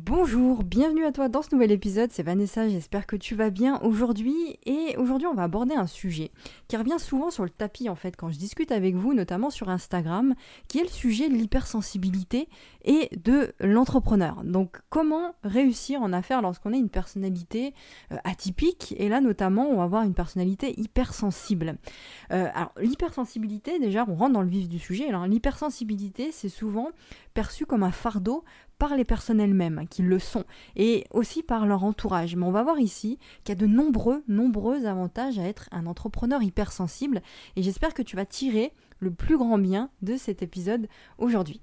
Bonjour, bienvenue à toi dans ce nouvel épisode, c'est Vanessa, j'espère que tu vas bien aujourd'hui et aujourd'hui on va aborder un sujet qui revient souvent sur le tapis en fait quand je discute avec vous, notamment sur Instagram, qui est le sujet de l'hypersensibilité et de l'entrepreneur. Donc comment réussir en affaires lorsqu'on a une personnalité euh, atypique? Et là notamment on va avoir une personnalité hypersensible. Euh, alors l'hypersensibilité déjà on rentre dans le vif du sujet, l'hypersensibilité c'est souvent perçu comme un fardeau par les personnes elles-mêmes qui le sont et aussi par leur entourage. Mais on va voir ici qu'il y a de nombreux, nombreux avantages à être un entrepreneur hypersensible et j'espère que tu vas tirer le plus grand bien de cet épisode aujourd'hui.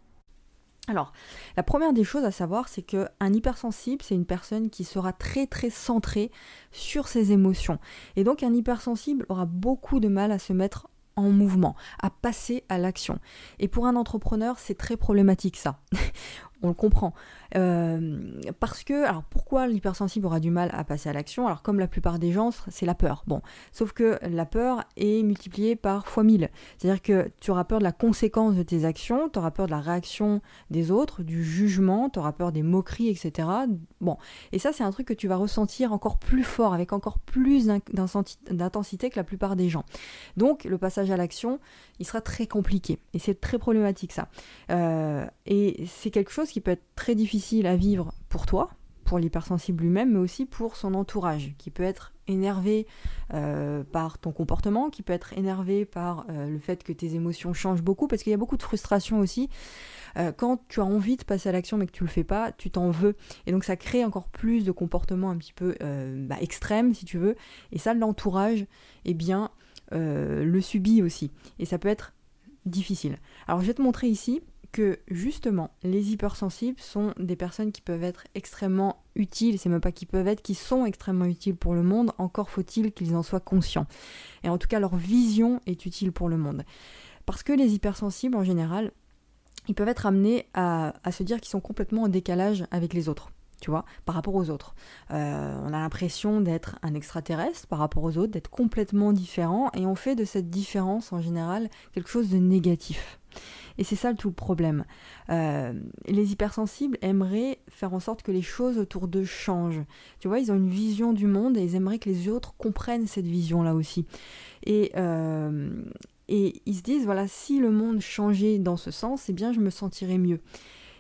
Alors, la première des choses à savoir, c'est qu'un hypersensible, c'est une personne qui sera très très centrée sur ses émotions. Et donc, un hypersensible aura beaucoup de mal à se mettre en mouvement, à passer à l'action. Et pour un entrepreneur, c'est très problématique ça. On le comprend. Euh, parce que, alors pourquoi l'hypersensible aura du mal à passer à l'action? Alors comme la plupart des gens, c'est la peur. Bon, sauf que la peur est multipliée par fois 1000. C'est-à-dire que tu auras peur de la conséquence de tes actions, tu auras peur de la réaction des autres, du jugement, tu auras peur des moqueries, etc. Bon, et ça c'est un truc que tu vas ressentir encore plus fort, avec encore plus d'intensité que la plupart des gens. Donc le passage à l'action, il sera très compliqué. Et c'est très problématique ça. Euh, et c'est quelque chose qui peut être très difficile à vivre pour toi, pour l'hypersensible lui-même, mais aussi pour son entourage, qui peut être énervé euh, par ton comportement, qui peut être énervé par euh, le fait que tes émotions changent beaucoup, parce qu'il y a beaucoup de frustration aussi. quand tu as envie de passer à l'action mais que tu le fais pas, tu t'en veux. Et donc ça crée encore plus de comportements un petit peu bah, extrêmes, si tu veux. Et ça, l'entourage, eh bien, le subit aussi. Et ça peut être difficile. Alors je vais te montrer ici que justement les hypersensibles sont des personnes qui peuvent être extrêmement utiles, c'est même pas qui peuvent être, qui sont extrêmement utiles pour le monde, encore faut-il qu'ils en soient conscients. Et en tout cas leur vision est utile pour le monde. Parce que les hypersensibles en général, ils peuvent être amenés à, se dire qu'ils sont complètement en décalage avec les autres tu vois, par rapport aux autres. Euh, on a l'impression d'être un extraterrestre par rapport aux autres, d'être complètement différent, et on fait de cette différence en général quelque chose de négatif. Et c'est ça tout le problème. Euh, les hypersensibles aimeraient faire en sorte que les choses autour d'eux changent. Tu vois, ils ont une vision du monde et ils aimeraient que les autres comprennent cette vision-là aussi. Et, euh, et ils se disent, voilà, si le monde changeait dans ce sens, eh bien, je me sentirais mieux.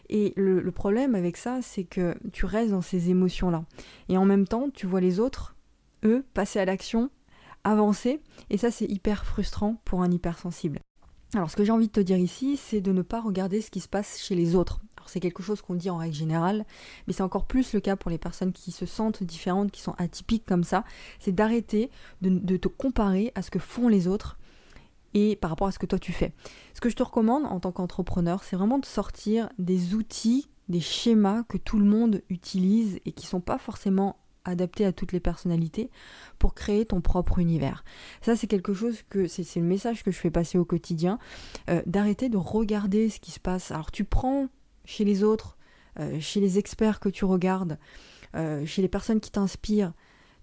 Et le, le problème avec ça, c'est que tu restes dans ces émotions-là. Et en même temps, tu vois les autres, eux, passer à l'action, avancer, et ça, c'est hyper frustrant pour un hypersensible. Alors ce que j'ai envie de te dire ici, c'est de ne pas regarder ce qui se passe chez les autres. C'est quelque chose qu'on dit en règle générale, mais c'est encore plus le cas pour les personnes qui se sentent différentes, qui sont atypiques comme ça, c'est d'arrêter de, te comparer à ce que font les autres et par rapport à ce que toi tu fais. Ce que je te recommande en tant qu'entrepreneur, c'est vraiment de sortir des outils, des schémas que tout le monde utilise et qui sont pas forcément adapté à toutes les personnalités pour créer ton propre univers. Ça, c'est quelque chose que c'est le message que je fais passer au quotidien, euh, d'arrêter de regarder ce qui se passe. Alors, tu prends chez les autres, euh, chez les experts que tu regardes, euh, chez les personnes qui t'inspirent,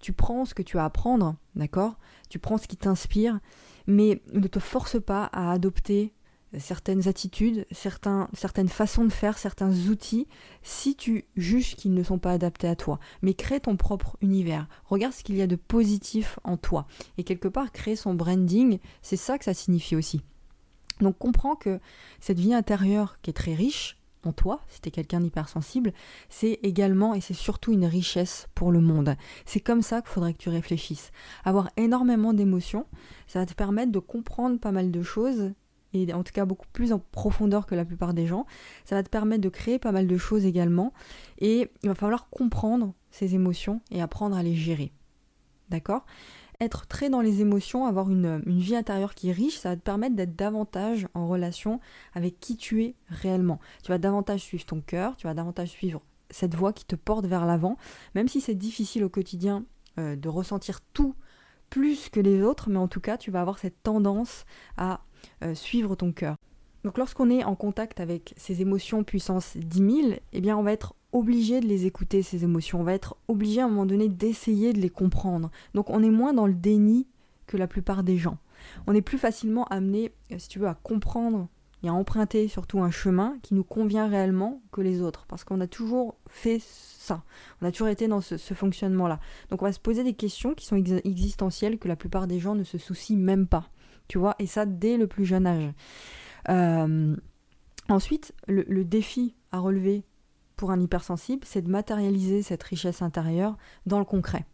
tu prends ce que tu as à apprendre, d'accord? Tu prends ce qui t'inspire, mais ne te force pas à adopter certaines attitudes, certains, certaines façons de faire, certains outils, si tu juges qu'ils ne sont pas adaptés à toi. Mais crée ton propre univers. Regarde ce qu'il y a de positif en toi. Et quelque part, créer son branding, c'est ça que ça signifie aussi. Donc comprends que cette vie intérieure qui est très riche en toi, si tu es quelqu'un d'hypersensible, c'est également et c'est surtout une richesse pour le monde. C'est comme ça qu'il faudrait que tu réfléchisses. Avoir énormément d'émotions, ça va te permettre de comprendre pas mal de choses et en tout cas beaucoup plus en profondeur que la plupart des gens. Ça va te permettre de créer pas mal de choses également et il va falloir comprendre ces émotions et apprendre à les gérer. D'accord? Être très dans les émotions, avoir une, vie intérieure qui est riche, ça va te permettre d'être davantage en relation avec qui tu es réellement. Tu vas davantage suivre ton cœur, tu vas davantage suivre cette voie qui te porte vers l'avant, même si c'est difficile au quotidien euh, de ressentir tout plus que les autres, mais en tout cas, tu vas avoir cette tendance à euh, suivre ton cœur. Donc lorsqu'on est en contact avec ces émotions puissance 10 000, eh bien on va être obligé de les écouter, ces émotions. On va être obligé à un moment donné d'essayer de les comprendre. Donc on est moins dans le déni que la plupart des gens. On est plus facilement amené, euh, si tu veux, à comprendre et à emprunter surtout un chemin qui nous convient réellement que les autres. Parce qu'on a toujours fait ça. On a toujours été dans ce, fonctionnement-là. Donc on va se poser des questions qui sont existentielles que la plupart des gens ne se soucient même pas. Tu vois, et ça dès le plus jeune âge. Euh, ensuite, le défi à relever pour un hypersensible, c'est de matérialiser cette richesse intérieure dans le concret.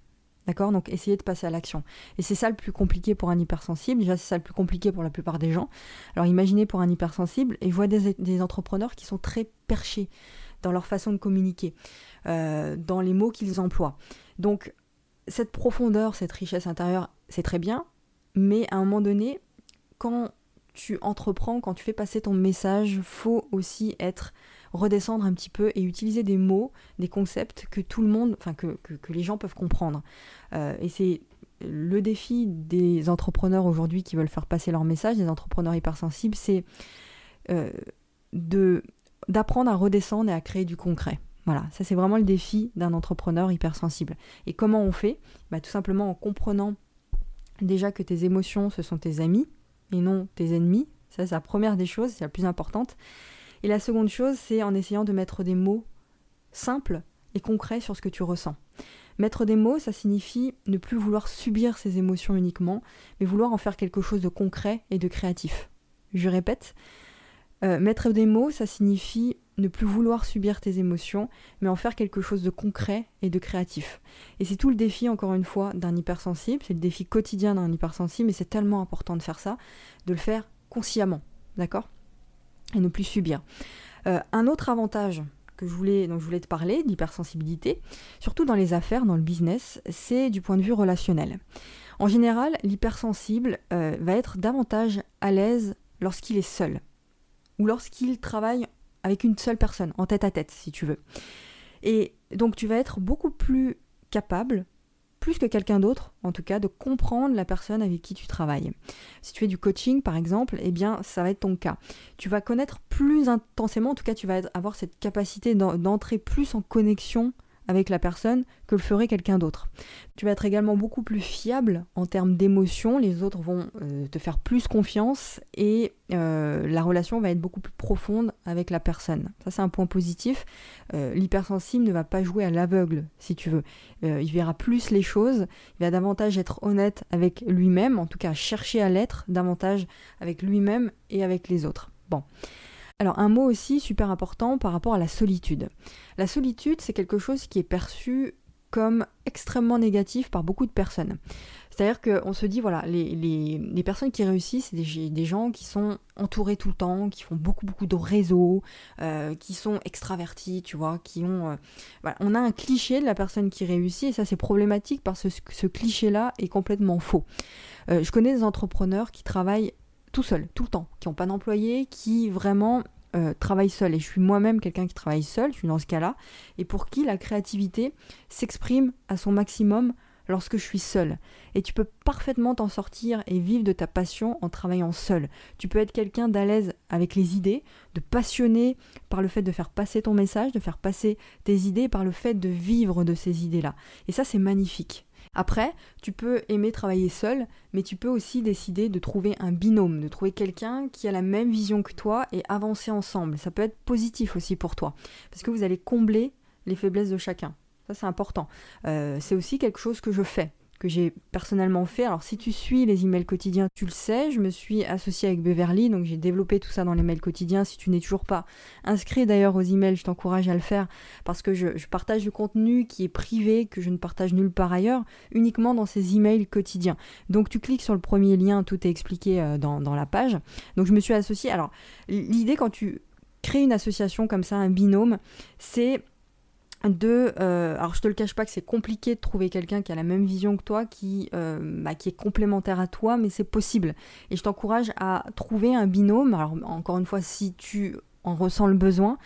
D'accord? Donc essayer de passer à l'action. Et c'est ça le plus compliqué pour un hypersensible. Déjà, c'est ça le plus compliqué pour la plupart des gens. Alors imaginez pour un hypersensible, et je des, entrepreneurs qui sont très perchés dans leur façon de communiquer, euh, dans les mots qu'ils emploient. Donc cette profondeur, cette richesse intérieure, c'est très bien, mais à un moment donné, quand tu entreprends, quand tu fais passer ton message, faut aussi être redescendre un petit peu et utiliser des mots, des concepts que tout le monde, enfin que, les gens peuvent comprendre. Euh, et c'est le défi des entrepreneurs aujourd'hui qui veulent faire passer leur message, des entrepreneurs hypersensibles, c'est euh, d'apprendre à redescendre et à créer du concret. Voilà, ça c'est vraiment le défi d'un entrepreneur hypersensible. Et comment on fait? Bah, Tout simplement en comprenant déjà que tes émotions, ce sont tes amis et non tes ennemis. Ça, c'est la première des choses, c'est la plus importante. Et la seconde chose, c'est en essayant de mettre des mots simples et concrets sur ce que tu ressens. Mettre des mots, ça signifie ne plus vouloir subir ces émotions uniquement, mais vouloir en faire quelque chose de concret et de créatif. Je répète, euh, mettre des mots, ça signifie ne plus vouloir subir tes émotions, mais en faire quelque chose de concret et de créatif. Et c'est tout le défi, encore une fois, d'un hypersensible, c'est le défi quotidien d'un hypersensible, et c'est tellement important de faire ça, de le faire consciemment, d'accord? Et ne plus subir. Euh, un autre avantage que je voulais, dont je voulais te parler, l'hypersensibilité, surtout dans les affaires, dans le business, c'est du point de vue relationnel. En général, l'hypersensible euh, va être davantage à l'aise lorsqu'il est seul, ou lorsqu'il travaille avec une seule personne, en tête à tête, si tu veux. Et donc tu vas être beaucoup plus capable plus que quelqu'un d'autre, en tout cas, de comprendre la personne avec qui tu travailles. Si tu fais du coaching, par exemple, eh bien, ça va être ton cas. Tu vas connaître plus intensément, en tout cas, tu vas avoir cette capacité d'entrer plus en connexion avec la personne que le ferait quelqu'un d'autre. Tu vas être également beaucoup plus fiable en termes d'émotion, les autres vont euh, te faire plus confiance et euh, la relation va être beaucoup plus profonde avec la personne. Ça c'est un point positif. Euh, l'hypersensible ne va pas jouer à l'aveugle si tu veux. il verra plus les choses, il va davantage être honnête avec lui-même, en tout cas chercher à l'être davantage avec lui-même et avec les autres. Bon. Alors un mot aussi super important par rapport à la solitude. La solitude, c'est quelque chose qui est perçu comme extrêmement négatif par beaucoup de personnes. C'est-à-dire qu'on se dit, voilà, les, personnes qui réussissent, c'est des, gens qui sont entourés tout le temps, qui font beaucoup, beaucoup de réseaux, euh, qui sont extravertis, tu vois, qui ont... Euh, on a un cliché de la personne qui réussit, et ça c'est problématique parce que ce cliché-là est complètement faux. Euh, je connais des entrepreneurs qui travaillent tout seul, tout le temps, qui n'ont pas d'employés, qui vraiment euh, travaillent seuls. Et je suis moi-même quelqu'un qui travaille seul, je suis dans ce cas-là, et pour qui la créativité s'exprime à son maximum lorsque je suis seul. Et tu peux parfaitement t'en sortir et vivre de ta passion en travaillant seul. Tu peux être quelqu'un d'à l'aise avec les idées, de passionné par le fait de faire passer ton message, de faire passer tes idées, par le fait de vivre de ces idées-là. Et ça, c'est magnifique. Après, tu peux aimer travailler seul, mais tu peux aussi décider de trouver un binôme, de trouver quelqu'un qui a la même vision que toi et avancer ensemble. Ça peut être positif aussi pour toi, parce que vous allez combler les faiblesses de chacun. Ça, c'est important. Euh, c'est aussi quelque chose que je fais que j'ai personnellement fait. Alors si tu suis les emails quotidiens, tu le sais, je me suis associée avec Beverly, donc j'ai développé tout ça dans les mails quotidiens. Si tu n'es toujours pas inscrit d'ailleurs aux emails, je t'encourage à le faire parce que je, partage du contenu qui est privé, que je ne partage nulle part ailleurs, uniquement dans ces emails quotidiens. Donc tu cliques sur le premier lien, tout est expliqué euh, dans, dans la page. Donc je me suis associée. Alors l'idée quand tu crées une association comme ça, un binôme, c'est de euh, alors je te le cache pas que c'est compliqué de trouver quelqu'un qui a la même vision que toi qui euh, bah, qui est complémentaire à toi mais c'est possible. Et je t'encourage à trouver un binôme. Alors encore une fois si tu en ressens le besoin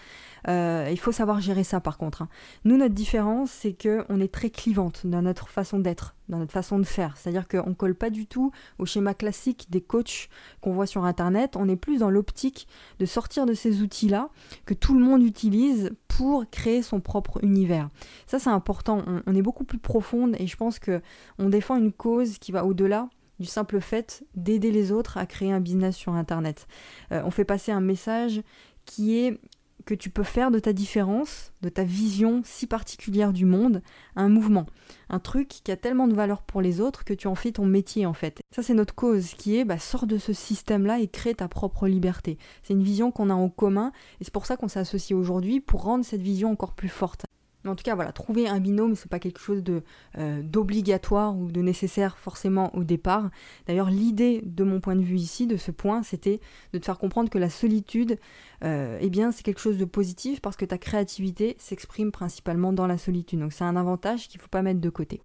euh, il faut savoir gérer ça par contre. Hein. Nous, notre différence, c'est qu'on est très clivante dans notre façon d'être, dans notre façon de faire. C'est-à-dire qu'on colle pas du tout au schéma classique des coachs qu'on voit sur Internet. On est plus dans l'optique de sortir de ces outils-là que tout le monde utilise pour créer son propre univers. Ça, c'est important. On, est beaucoup plus profonde et je pense qu'on défend une cause qui va au-delà du simple fait d'aider les autres à créer un business sur Internet. Euh, on fait passer un message qui est que tu peux faire de ta différence, de ta vision si particulière du monde, un mouvement. Un truc qui a tellement de valeur pour les autres que tu en fais ton métier en fait. Ça c'est notre cause qui est bah, sors de ce système-là et crée ta propre liberté. C'est une vision qu'on a en commun et c'est pour ça qu'on s'est associé aujourd'hui pour rendre cette vision encore plus forte. Mais en tout cas, voilà, trouver un binôme, c'est pas quelque chose de euh, d'obligatoire ou de nécessaire forcément au départ. D'ailleurs, l'idée de mon point de vue ici, de ce point, c'était de te faire comprendre que la solitude, euh, eh bien, c'est quelque chose de positif parce que ta créativité s'exprime principalement dans la solitude. Donc, c'est un avantage qu'il faut pas mettre de côté.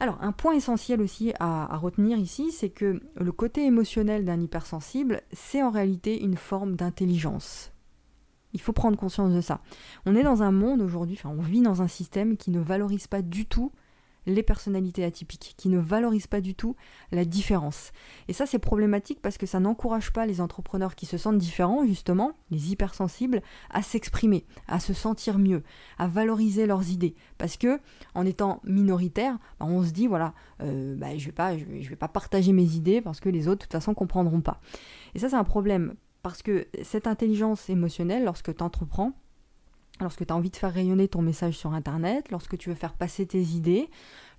Alors, un point essentiel aussi à retenir ici, c'est que le côté émotionnel d'un hypersensible, c'est en réalité une forme d'intelligence. Il faut prendre conscience de ça. On est dans un monde aujourd'hui, enfin on vit dans un système qui ne valorise pas du tout les personnalités atypiques, qui ne valorise pas du tout la différence. Et ça c'est problématique parce que ça n'encourage pas les entrepreneurs qui se sentent différents, justement, les hypersensibles, à s'exprimer, à se sentir mieux, à valoriser leurs idées. Parce que en étant minoritaire, bah, on se dit voilà, euh, bah, je vais pas, je vais pas partager mes idées parce que les autres de toute façon comprendront pas. Et ça c'est un problème parce que cette intelligence émotionnelle, lorsque tu entreprends, lorsque tu as envie de faire rayonner ton message sur Internet, lorsque tu veux faire passer tes idées,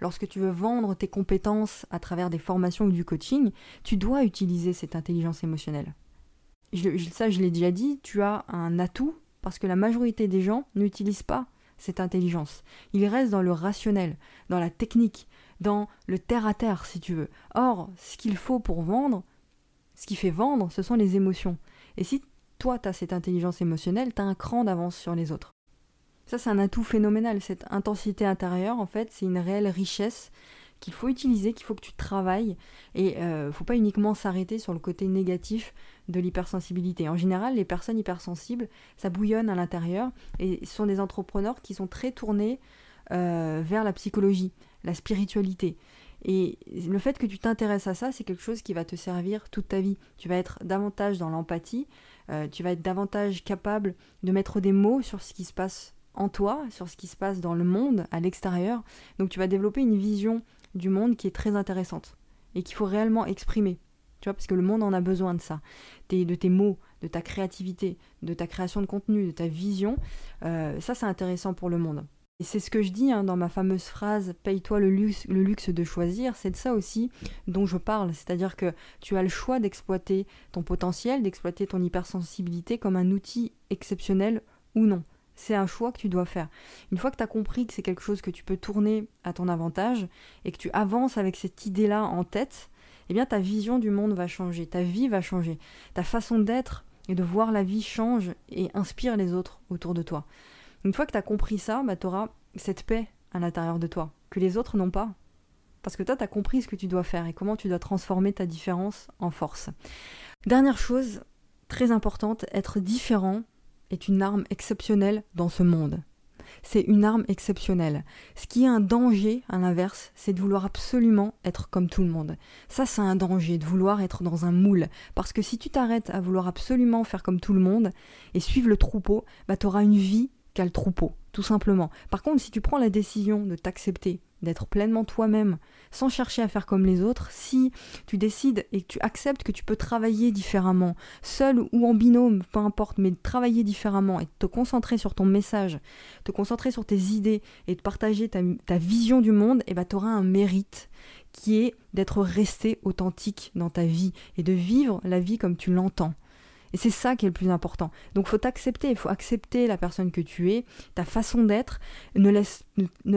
lorsque tu veux vendre tes compétences à travers des formations ou du coaching, tu dois utiliser cette intelligence émotionnelle. Ça, je l'ai déjà dit, tu as un atout parce que la majorité des gens n'utilisent pas cette intelligence. Ils restent dans le rationnel, dans la technique, dans le terre à terre, si tu veux. Or, ce qu'il faut pour vendre, ce qui fait vendre, ce sont les émotions. Et si toi, tu as cette intelligence émotionnelle, tu as un cran d'avance sur les autres. Ça, c'est un atout phénoménal. Cette intensité intérieure, en fait, c'est une réelle richesse qu'il faut utiliser, qu'il faut que tu travailles. Et euh, faut pas uniquement s'arrêter sur le côté négatif de l'hypersensibilité. En général, les personnes hypersensibles, ça bouillonne à l'intérieur. Et ce sont des entrepreneurs qui sont très tournés euh, vers la psychologie, la spiritualité. Et le fait que tu t'intéresses à ça, c'est quelque chose qui va te servir toute ta vie. Tu vas être davantage dans l'empathie, euh, tu vas être davantage capable de mettre des mots sur ce qui se passe en toi, sur ce qui se passe dans le monde, à l'extérieur. Donc tu vas développer une vision du monde qui est très intéressante et qu'il faut réellement exprimer. Tu vois, parce que le monde en a besoin de ça. de tes mots, de ta créativité, de ta création de contenu, de ta vision. Euh, ça, c'est intéressant pour le monde. C'est ce que je dis hein, dans ma fameuse phrase Paye-toi le luxe, le luxe de choisir. C'est de ça aussi dont je parle. C'est-à-dire que tu as le choix d'exploiter ton potentiel, d'exploiter ton hypersensibilité comme un outil exceptionnel ou non. C'est un choix que tu dois faire. Une fois que tu as compris que c'est quelque chose que tu peux tourner à ton avantage et que tu avances avec cette idée-là en tête, eh bien ta vision du monde va changer, ta vie va changer, ta façon d'être et de voir la vie change et inspire les autres autour de toi. Une fois que tu as compris ça, bah, tu auras cette paix à l'intérieur de toi, que les autres n'ont pas. Parce que toi, tu as compris ce que tu dois faire et comment tu dois transformer ta différence en force. Dernière chose, très importante, être différent est une arme exceptionnelle dans ce monde. C'est une arme exceptionnelle. Ce qui est un danger, à l'inverse, c'est de vouloir absolument être comme tout le monde. Ça, c'est un danger, de vouloir être dans un moule. Parce que si tu t'arrêtes à vouloir absolument faire comme tout le monde et suivre le troupeau, bah, tu auras une vie qu'a le troupeau, tout simplement. Par contre, si tu prends la décision de t'accepter, d'être pleinement toi-même, sans chercher à faire comme les autres, si tu décides et que tu acceptes que tu peux travailler différemment, seul ou en binôme, peu importe, mais travailler différemment et te concentrer sur ton message, te concentrer sur tes idées et de partager ta, vision du monde, et eh ben, tu auras un mérite qui est d'être resté authentique dans ta vie et de vivre la vie comme tu l'entends. Et c'est ça qui est le plus important. Donc faut t'accepter, il faut accepter la personne que tu es, ta façon d'être. Ne,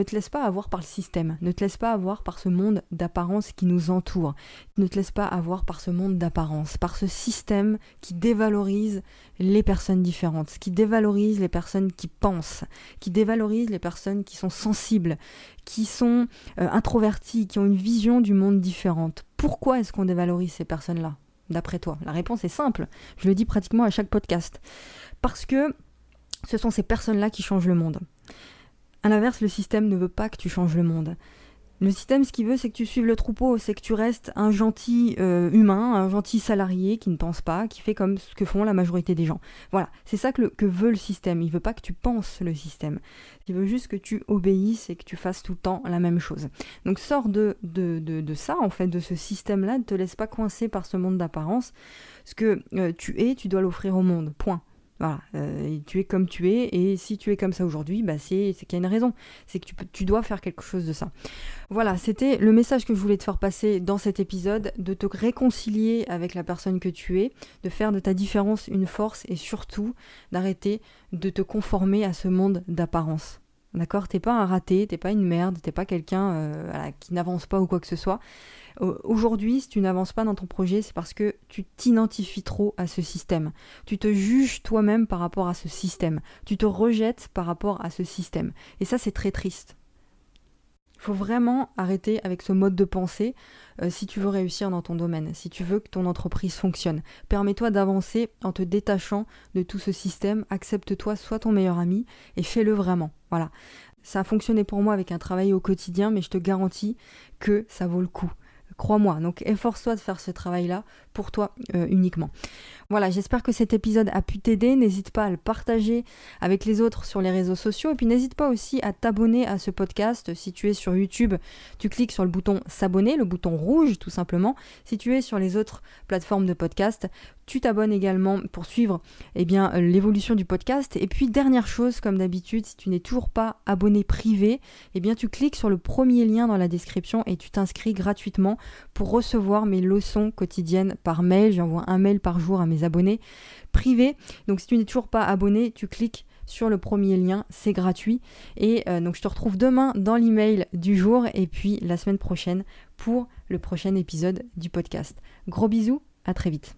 te laisse pas avoir par le système, ne te laisse pas avoir par ce monde d'apparence qui nous entoure, ne te laisse pas avoir par ce monde d'apparence, par ce système qui dévalorise les personnes différentes, qui dévalorise les personnes qui pensent, qui dévalorise les personnes qui sont sensibles, qui sont euh, introverties, qui ont une vision du monde différente. Pourquoi est-ce qu'on dévalorise ces personnes-là? D'après toi La réponse est simple. Je le dis pratiquement à chaque podcast. Parce que ce sont ces personnes-là qui changent le monde. À l'inverse, le système ne veut pas que tu changes le monde. Le système, ce qu'il veut, c'est que tu suives le troupeau, c'est que tu restes un gentil euh, humain, un gentil salarié qui ne pense pas, qui fait comme ce que font la majorité des gens. Voilà, c'est ça que, veut le système. Il veut pas que tu penses le système. Il veut juste que tu obéisses et que tu fasses tout le temps la même chose. Donc sors de, de, de, ça, en fait, de ce système-là. Ne te laisse pas coincer par ce monde d'apparence. Ce que euh, tu es, tu dois l'offrir au monde. Point. Voilà, euh, tu es comme tu es, et si tu es comme ça aujourd'hui, bah c'est qu'il y a une raison, c'est que tu, tu dois faire quelque chose de ça. Voilà, c'était le message que je voulais te faire passer dans cet épisode, de te réconcilier avec la personne que tu es, de faire de ta différence une force, et surtout d'arrêter de te conformer à ce monde d'apparence. D'accord T'es pas un raté, t'es pas une merde, t'es pas quelqu'un euh, qui n'avance pas ou quoi que ce soit. Aujourd'hui, si tu n'avances pas dans ton projet, c'est parce que tu t'identifies trop à ce système. Tu te juges toi-même par rapport à ce système. Tu te rejettes par rapport à ce système. Et ça, c'est très triste. Il faut vraiment arrêter avec ce mode de pensée euh, si tu veux réussir dans ton domaine, si tu veux que ton entreprise fonctionne. Permets-toi d'avancer en te détachant de tout ce système. Accepte-toi, sois ton meilleur ami et fais-le vraiment. Voilà. Ça a fonctionné pour moi avec un travail au quotidien, mais je te garantis que ça vaut le coup. Crois-moi, donc efforce-toi de faire ce travail-là pour toi euh, uniquement. Voilà, j'espère que cet épisode a pu t'aider. N'hésite pas à le partager avec les autres sur les réseaux sociaux. Et puis n'hésite pas aussi à t'abonner à ce podcast. Si tu es sur YouTube, tu cliques sur le bouton s'abonner, le bouton rouge tout simplement. Si tu es sur les autres plateformes de podcast, tu t'abonnes également pour suivre eh bien, l'évolution du podcast. Et puis dernière chose, comme d'habitude, si tu n'es toujours pas abonné privé, eh bien tu cliques sur le premier lien dans la description et tu t'inscris gratuitement pour recevoir mes leçons quotidiennes par mail. J'envoie un mail par jour à mes abonnés privés. Donc si tu n'es toujours pas abonné, tu cliques sur le premier lien, c'est gratuit. Et euh, donc je te retrouve demain dans l'email du jour et puis la semaine prochaine pour le prochain épisode du podcast. Gros bisous, à très vite.